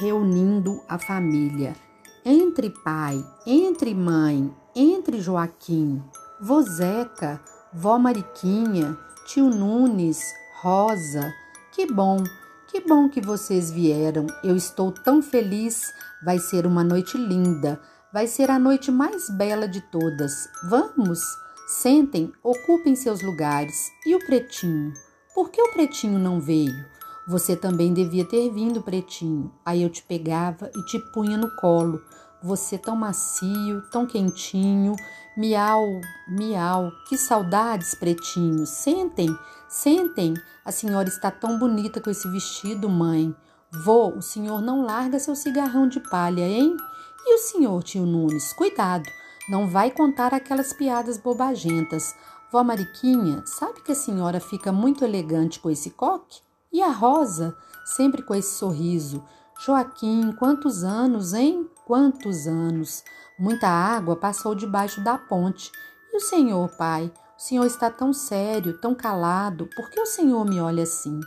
reunindo a família. Entre pai, entre mãe, entre Joaquim, Vozeca, vó Mariquinha, tio Nunes, Rosa. Que bom, que bom que vocês vieram. Eu estou tão feliz. Vai ser uma noite linda. Vai ser a noite mais bela de todas. Vamos? Sentem, ocupem seus lugares. E o pretinho? Por que o pretinho não veio? Você também devia ter vindo, pretinho. Aí eu te pegava e te punha no colo. Você tão macio, tão quentinho. Miau, miau. Que saudades, pretinho. Sentem, sentem. A senhora está tão bonita com esse vestido, mãe. Vô, o senhor não larga seu cigarrão de palha, hein? E o senhor, tio Nunes, cuidado, não vai contar aquelas piadas bobagentas. Vó Mariquinha, sabe que a senhora fica muito elegante com esse coque? E a Rosa, sempre com esse sorriso. Joaquim, quantos anos, hein? Quantos anos! Muita água passou debaixo da ponte. E o senhor, pai? O senhor está tão sério, tão calado. Por que o senhor me olha assim?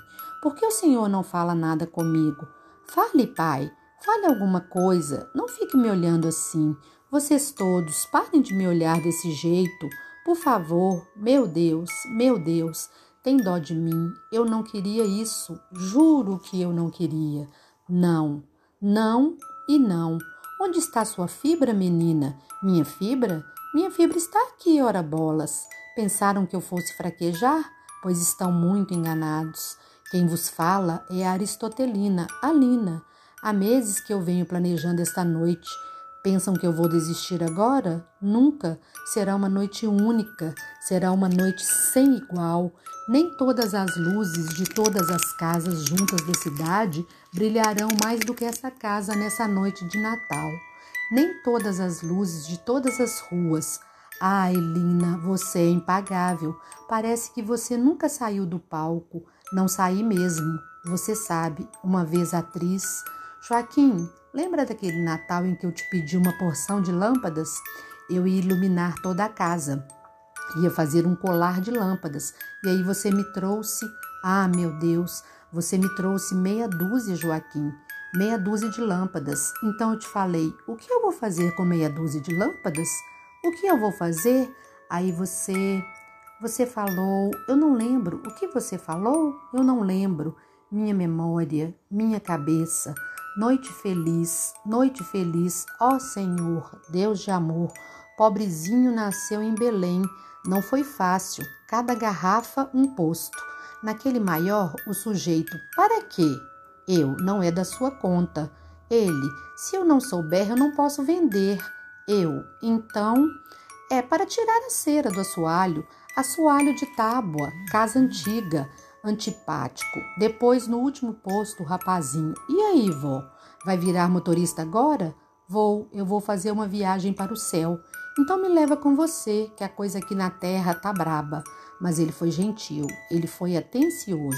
Por que o senhor não fala nada comigo? Fale, pai. Fale alguma coisa, não fique me olhando assim. Vocês todos, parem de me olhar desse jeito. Por favor, meu Deus, meu Deus, tem dó de mim. Eu não queria isso. Juro que eu não queria. Não, não e não. Onde está sua fibra, menina? Minha fibra? Minha fibra está aqui, ora bolas. Pensaram que eu fosse fraquejar? Pois estão muito enganados. Quem vos fala é a Aristotelina, a Lina. Há meses que eu venho planejando esta noite. Pensam que eu vou desistir agora? Nunca. Será uma noite única, será uma noite sem igual. Nem todas as luzes de todas as casas juntas da cidade brilharão mais do que essa casa nessa noite de Natal. Nem todas as luzes de todas as ruas. Ai, Lina, você é impagável. Parece que você nunca saiu do palco. Não saí mesmo. Você sabe, uma vez atriz, Joaquim, lembra daquele Natal em que eu te pedi uma porção de lâmpadas? Eu ia iluminar toda a casa. Ia fazer um colar de lâmpadas. E aí você me trouxe. Ah, meu Deus, você me trouxe meia dúzia, Joaquim. Meia dúzia de lâmpadas. Então eu te falei: o que eu vou fazer com meia dúzia de lâmpadas? O que eu vou fazer? Aí você. Você falou. Eu não lembro. O que você falou? Eu não lembro. Minha memória, minha cabeça. Noite feliz, noite feliz, ó Senhor, Deus de amor. Pobrezinho nasceu em Belém, não foi fácil, cada garrafa um posto. Naquele maior, o sujeito, para quê? Eu, não é da sua conta. Ele, se eu não souber, eu não posso vender. Eu, então, é para tirar a cera do assoalho, assoalho de tábua, casa antiga antipático. Depois, no último posto, o rapazinho. E aí, vó? Vai virar motorista agora? Vou, eu vou fazer uma viagem para o céu. Então me leva com você, que a coisa aqui na terra tá braba. Mas ele foi gentil, ele foi atencioso.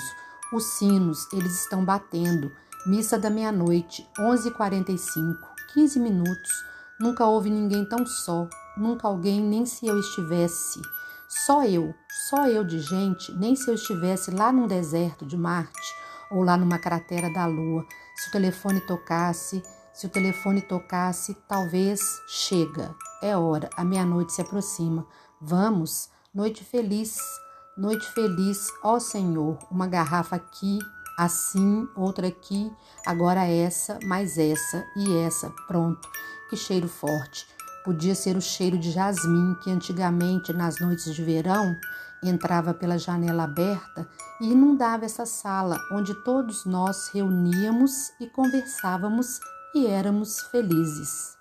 Os sinos, eles estão batendo. Missa da meia-noite, 11h45, 15 minutos. Nunca houve ninguém tão só, nunca alguém, nem se eu estivesse. Só eu, só eu de gente, nem se eu estivesse lá num deserto de Marte ou lá numa cratera da Lua. Se o telefone tocasse, se o telefone tocasse, talvez chega. É hora, a meia-noite se aproxima. Vamos, noite feliz, noite feliz, ó Senhor, uma garrafa aqui, assim, outra aqui, agora essa, mais essa e essa, pronto. Que cheiro forte. Podia ser o cheiro de jasmim que antigamente, nas noites de verão, entrava pela janela aberta e inundava essa sala onde todos nós reuníamos e conversávamos e éramos felizes.